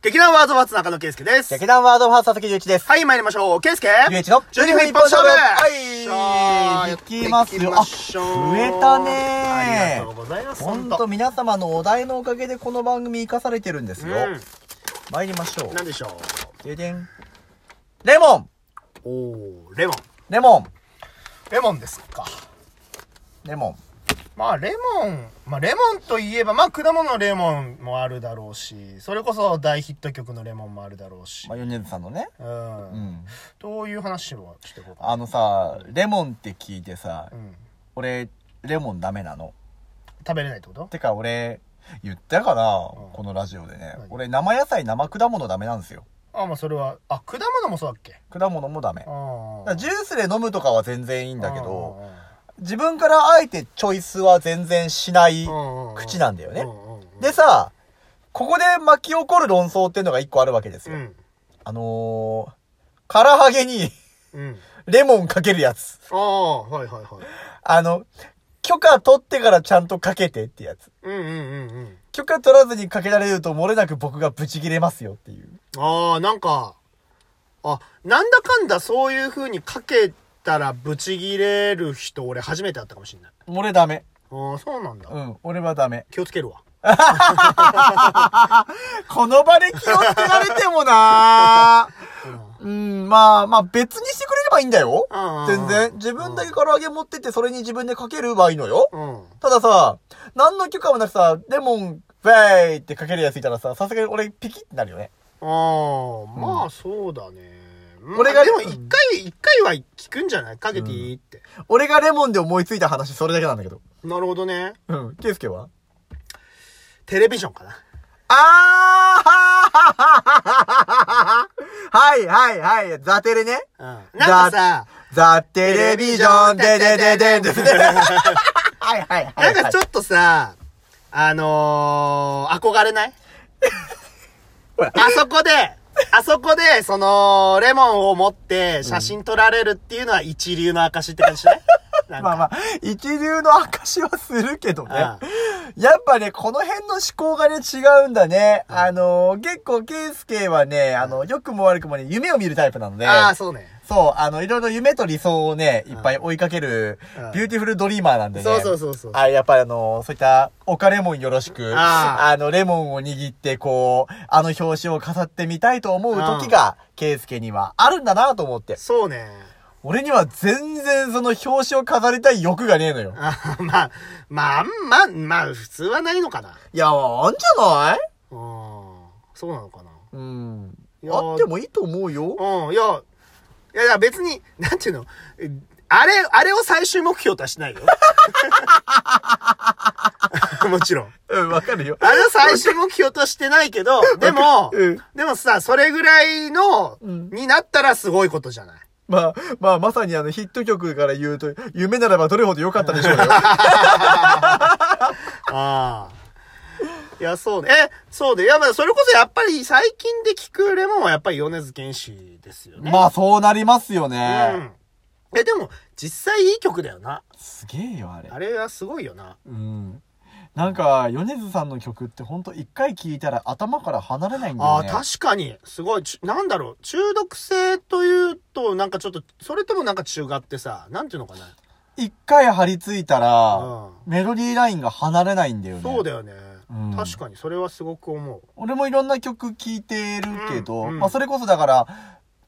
劇団ワードバーツ中野圭介です。劇団ワードファースト佐々木隆一です。はい、参りましょう。圭介ゆういちの12分一本勝負はいさあいきますよあ増えたねありがとうございます。ほんと皆様のお題のおかげでこの番組生かされてるんですよ。うん。参りましょなんでしょう。ででん。レモンう。おー、レモン。レモンレモンですか。レモン。まあ、レモン。まあ、レモンといえば、まあ、果物のレモンもあるだろうし、それこそ大ヒット曲のレモンもあるだろうしま。あ、米津さんのね。うん。うん。どういう話をしていこうかな。あのさ、レモンって聞いてさう、ん。俺、レモンダメなの。食べれないってこと？てか俺、言ったかな、うんこのラジオでね何？俺、生野菜、生果物ダメなんですよ。あ、まあ、それは、あ、果物もそうだっけ？果物もダメ。ジュースで飲むとかは全然いいんだけど、自分からあえてチョイスは全然しない口なんだよねでさ、ここで巻き起こる論争っていうのが一個あるわけですよ。うん。あのー、カラハゲにうん。レモンかけるやつ。ああ、はいはいはい。あの、許可取ってからちゃんとかけてってやつ。うんうんうんうん。許可取らずにかけられると漏れなく僕がブチ切れますよっていう。ああ、なんか、あ、なんだかんだそういう風にかけたらブチギレる人俺初めて会ったかもしれない。俺ダメ。ああ、そうなんだ。うん、俺はダメ。気をつけるわ。この場で気をつけられてもなうん、まあ、まあ別にしてくれればいいんだよ。うん全然。自分だけ唐揚げ持ってってそれに自分でかける場合のよ。うん。たださ、何の許可もなくさ、レモン、フェイってかけるやついたらさ、さすがに俺ピキってなるよね。ああ、まあそうだね。俺がまあでも一回、一回は聞くんじゃない？かけていいって。俺がレモンで思いついた話それだけなんだけど。なるほどね。うん。ケイスケは？テレビジョンかな。あーはいはいはい。ザテレね。うん。なんかさ、ザテレビジョンでででででで。はいはいはい。なんかちょっとさ、あのー、憧れない？あそこで、あそこで、その、レモンを持って写真撮られるっていうのは一流の証って感じしない？なんかまあまあ、一流の証はするけどね。あやっぱね、この辺の思考がね、違うんだね。あのー、結構、ケイスケはね、あの、良くも悪くもね、夢を見るタイプなので、ああ、そうね。そう、あの、いろいろ夢と理想をね、いっぱい追いかけるうん、ビューティフルドリーマーなんでね。そうそうそうそう。あ、やっぱりあの、そういった、おかレモンよろしく、ああの、レモンを握って、こう、あの表紙を飾ってみたいと思う時が、ケイスケにはあるんだなと思って。そうね。俺には全然その表紙を飾りたい欲がねえのよ。あまあ、まあ、あんま、まあ、普通はないのかな。いや、あんじゃない？うん。そうなのかな。うん。あってもいいと思うよ。うん、いや、いやいや別に、なんていうの、えあれ、あれを最終目標とはしないよ。もちろん。うん、わかるよ。あれを最終目標としてないけど、でも、うんでもさ、それぐらいの、うんになったらすごいことじゃない？まあ、まあ、まさにあの、ヒット曲から言うと、夢ならばどれほど良かったでしょうよ。ああ。いや、そうね。え、そうで。いや、まあ、それこそやっぱり最近で聞くレモンはやっぱり米津玄師ですよね。まあ、そうなりますようね。ん。え、でも、実際いい曲だよな。すげえよ、あれあ。れはすごいよな。うん。なんか、米津さんの曲ってほんと一回聴いたら頭から離れないんだああ、よね。確かに。すごい。ちなんだろう。中毒性というと、なんかちょっと、それともなんか違ってさ、なんていうのかな。一回張り付いたら、うんメロディーラインが離れないんだよね。そうだよね。うん確かに、それはすごく思う。俺もいろんな曲聴いてるけど、うんうんまあそれこそだから、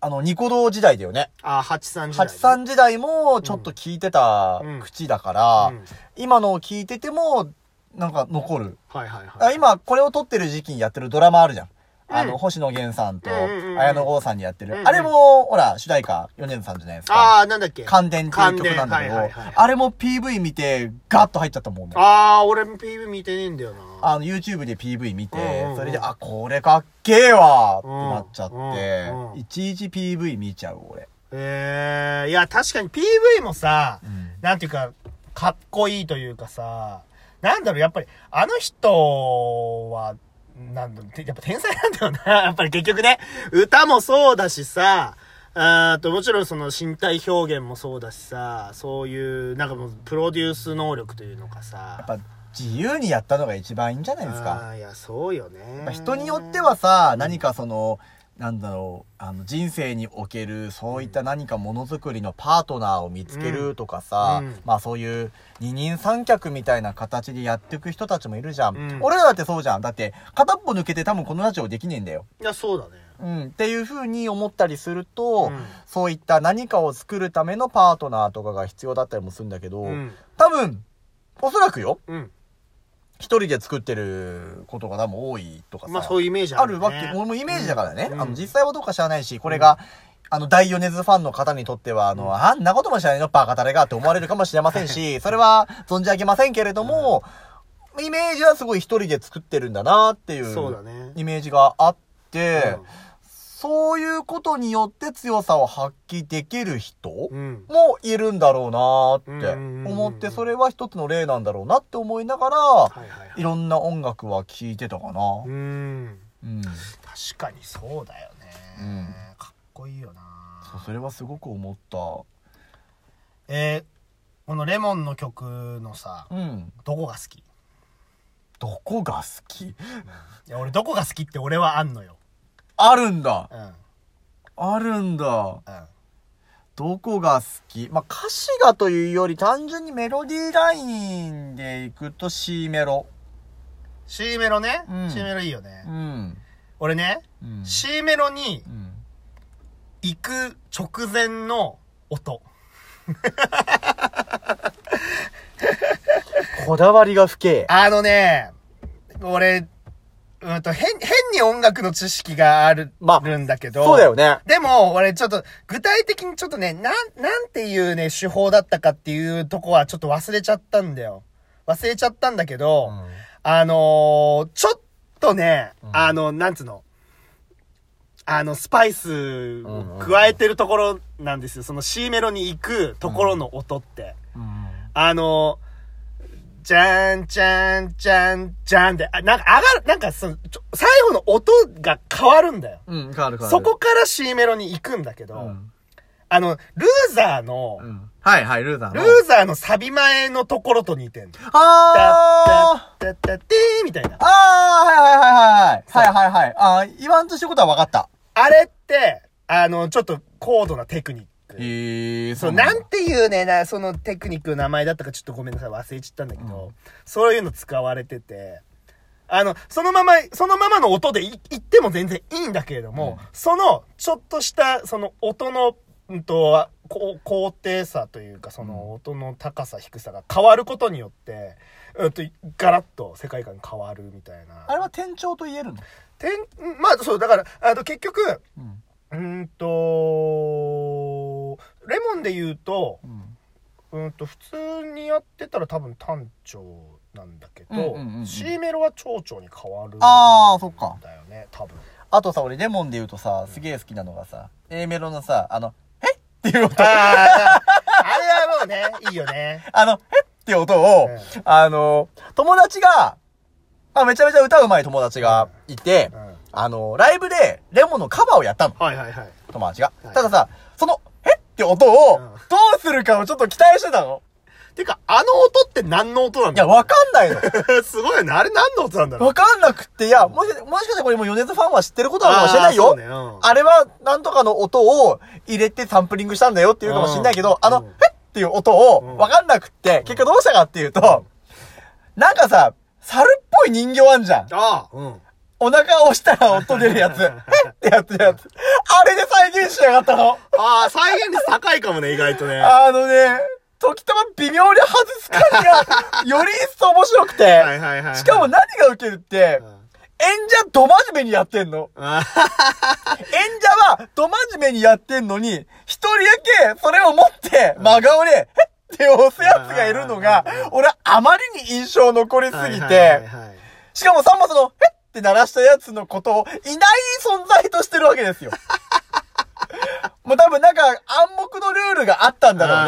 あの、ニコ動時代だよね。ああ、83時代、83時代もちょっと聴いてたうん口だから、うん今のを聴いてても、なんか残る。はいはいはい。あ今、これを撮ってる時期にやってるドラマあるじゃん。あの、うん星野源さんと、綾野剛さんにやってる。あれも、ほら、主題歌、米津さんじゃないですか？ああ、なんだっけ？感電っていう曲なんだけど、あれも PV 見て、ガッと入っちゃったもんね。ああ、俺も PV 見てねえんだよな。あの、YouTube で PV 見て、それで、あ、これかっけえわってなっちゃって、いちいち PV 見ちゃう、俺。ええいや、確かに PV もさ、うんなんていうか、かっこいいというかさ、なんだろう、やっぱり、あの人は、なんだやっぱ天才なんだよな。やっぱり結局ね、歌もそうだしさ、あーと、もちろんその身体表現もそうだしさ、そういう、なんかもう、プロデュース能力というのかさやっ、ぱ、自由にやったのが一番いいんじゃないですか。いや、そうよねまあ。人によってはさ、何かその、なんだろう、あの、人生における、そういった何かものづくりのパートナーを見つけるとかさ、うんまあそういう二人三脚みたいな形でやっていく人たちもいるじゃん。うん俺らだってそうじゃん。だって、片っぽ抜けて多分このラジオできねえんだよ。いや、そうだね。うん。っていう風に思ったりすると、うんそういった何かを作るためのパートナーとかが必要だったりもするんだけど、うん。多分、おそらくよ、うん。一人で作ってることが多分多いとかさ。まあ、そういうイメージあるよね。るわけ、俺もイメージだからね。うん。あの、実際はどうか知らないし、これが、あの、大米津ファンの方にとっては、あの、あんなことも知らないのバカタレがって思われるかもしれませんし、それは存じ上げませんけれども、イメージはすごい一人で作ってるんだなっていう、そうだね。イメージがあって、うんそういうことによって強さを発揮できる人うん。もいるんだろうなってうん思って、それは一つの例なんだろうなって思いながら、はいろんな音楽は聴いてたかな。うん。うん。確かにそうだよね。うんかっこいいよな。そう、それはすごく思った。えー、このレモンの曲のさ、うん。どこが好き？いどこが好き？や、俺どこが好きって俺はあんのよ。あるんだ。うん。あるんだ。うん。どこが好き？まあ、歌詞がというより単純にメロディーラインでいくと C メロ。C メロね？うん C メロいいよね。うん。俺ね、うん。C メロにうん。行く直前の音。こだわりが深え。あのね、俺、うんと、変、変に音楽の知識がある、まあるんだけど。そうだよね。でも、俺ちょっと、具体的にちょっとね、なん、なんていうね、手法だったかっていうとこはちょっと忘れちゃったんだよ。忘れちゃったんだけど、あのーちょっとね、うんあの、なんつうの、あの、スパイスを加えてるところなんですよ。その C メロに行くところの音って。うん。あの、じゃん、じゃん、じゃん、じゃんで、あなんか上がる、なんかその、最後の音が変わるんだよ。うん、変わる変わる。そこから C メロに行くんだけど、うん。あの、ルーザーの、うん。はいはい、ルーザーの。ルーザーのサビ前のところと似てんの。あータッタッタッテーみたいな。あー、はいはいはいはい。はいはいはい。あー言わんとしてることは分かった。あれって、あの、ちょっと高度なテクニック。へえそう、なんていうね、な、そのテクニックの名前だったかちょっとごめんなさい、忘れちゃったんだけど、うん。そういうの使われてて、あの、そのまま、そのままの音でい言っても全然いいんだけれども、うん。その、ちょっとした、その音の、うんと、こう高低差というか、その音の高さ、低さが変わることによって、うんと、ガラッと世界観変わるみたいな。あれは転調と言えるの？てん、まあ、そう、だから、あの、結局、うん。うーんと、レモンで言うと、うん。うんと、普通にやってたら多分単調なんだけど、うんうんうんうん C メロは長調に変わるんあーそっかだよね、多分。あとさ、俺レモンで言うとさ、すげえ好きなのがさ、A メロのさ、あの、えっ？ていう音。ああ、あれはもうね、いいよね。あの、えっ？ていう音を、うんあの、友達が、あ、めちゃめちゃ歌うまい友達がいて、うん。あの、ライブでレモンのカバーをやったの。はいはいはい。友達が。はいたださ、その、えって音をうん、どうするかをちょっと期待してたの。てか、あの音って何の音なんいや、だわかんないの。すごいよね。あれ何の音なんだろう？わかんなくって、いや、もし、もしかしてこれも米津ファンは知ってることなのかもしれないよ。あーそうねうんあれは、なんとかの音を入れてサンプリングしたんだよっていうかもしれないけど、うんあの、うんえっていう音をうんわかんなくって、結局どうしたかっていうと、なんかさ、猿っぽい人形あんじゃん。ああ、うん。お腹を押したら音出るやつ。えってやつやつ。あれで再現しやがったの？ああ、再現率高いかもね、意外とね。あのね、時たま微妙に外す感じが、より一層面白くて。はいはいはいはい。しかも何がウケるってう、ん、演者ど真面目にやってんの。あ 演者は、ど真面目にやってんのに、一人だけ、それを持って、真顔で、へっって押すやつがいるのが、俺、あまりに印象残りすぎはいはいはいて、はいしかもさんまその、へっって鳴らしたやつのことを、いない存在としてるわけですよ。もう多分なんか暗黙のルールがあったんだろう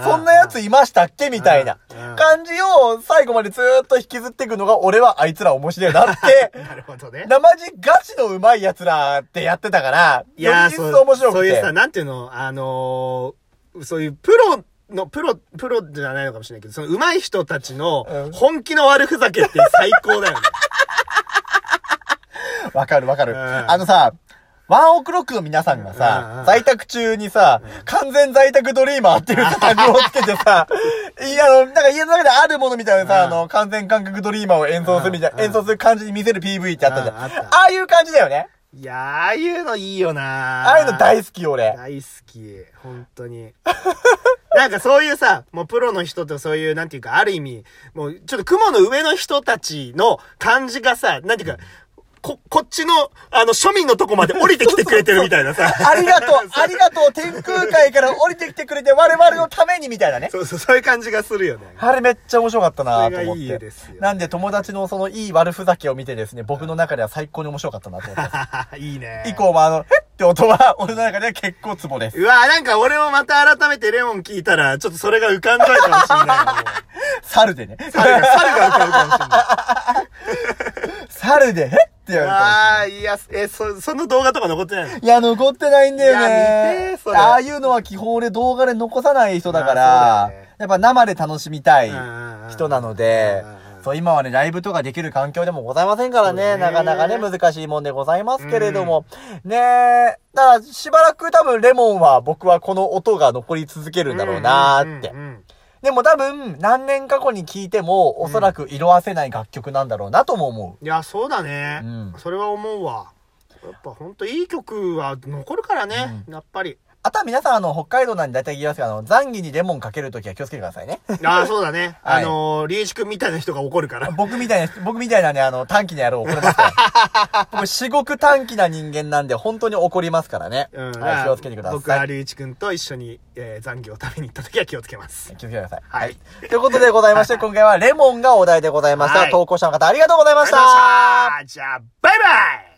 ね。そんなやついましたっけみたいな感じを最後までずーっと引きずっていくのが俺はあいつら面白いなって、なるほどね。生地ガチの上手い奴らってやってたから、いやー、より面白くて。そういうさ、なんていうの、あのーそういうプロのプロ、プロじゃないのかもしれないけど、その上手い人たちのうん本気の悪ふざけって最高だよね。わかるわかる。うんあのさ、ワンオクロックの皆さんがうんさ、うん在宅中にさ、完全在宅ドリーマーっていうさタグをつけてさ、いや、あの、なんか家の中であるものみたいなさ、うんあの、完全感覚ドリーマーを演奏するみたいな、うん演奏する感じに見せる PV ってあったじゃん。うんあああいう感じだよね。いやー、ああいうのいいよなああいうの大好き俺。大好き。本当に。なんかそういうさ、もうプロの人とそういう、なんていうか、ある意味、もうちょっと雲の上の人たちの感じがさ、なんていうか、こ、こっちの、あの、庶民のとこまで降りてきてくれてるみたいなさ。ありがと う、ありがとう、天空海から降りてきてくれて我々のためにみたいなね。そうそう、そういう感じがするよね。あれめっちゃ面白かったなと思っそれがいいてですよ。なんで友達のそのいい悪ふざけを見てですね、僕の中では最高に面白かったなと思って。いいね。以降もあの、えって音は俺の中で結構ツボです。うわなんか俺もまた改めてレモン聞いたら、ちょっとそれが浮かんじゃうかもしれない。猿でね。猿が、猿が浮かぶかもしれない。猿で、えって言われたああ、いや、え、そ、その動画とか残ってないの？いや、残ってないんだよいや。それ。ああいうのは基本俺動画で残さない人だかあらね、やっぱ生で楽しみたいうんうんうん人なのでうんうんうん、そう、今はね、ライブとかできる環境でもございませんからね、なかなかね、難しいもんでございますけれども、ねえ、だからしばらく多分レモンは僕はこの音が残り続けるんだろうなーって。うん。うんうんでも多分、何年過去に聴いても、おそらく色あせない楽曲なんだろうなとも思いや、そうだね。うんそれは思うわ。やっぱほんといい曲は残るからね。やっぱり。う。あとは皆さん、あの、北海道なんで大体言いますけど、あの、残儀にレモンかけるときは気をつけてくださいね。ああ、そうだね。はいあのー、リエシ君みたいな人が怒るから。僕みたいな、僕みたいなね、あの、短気な野郎怒りますから。僕、至極短気な人間なんで、本当に怒りますからね。うん。はい、気をつけてください。僕はリエチ君と一緒に、えー残業を食べに行った時は気をつけます。気をつけてください。はい。ということでございまして、今回はレモンがお題でございました。はい投稿者の方ありがとうございました。ありがとうございましたじゃあ、バイバイ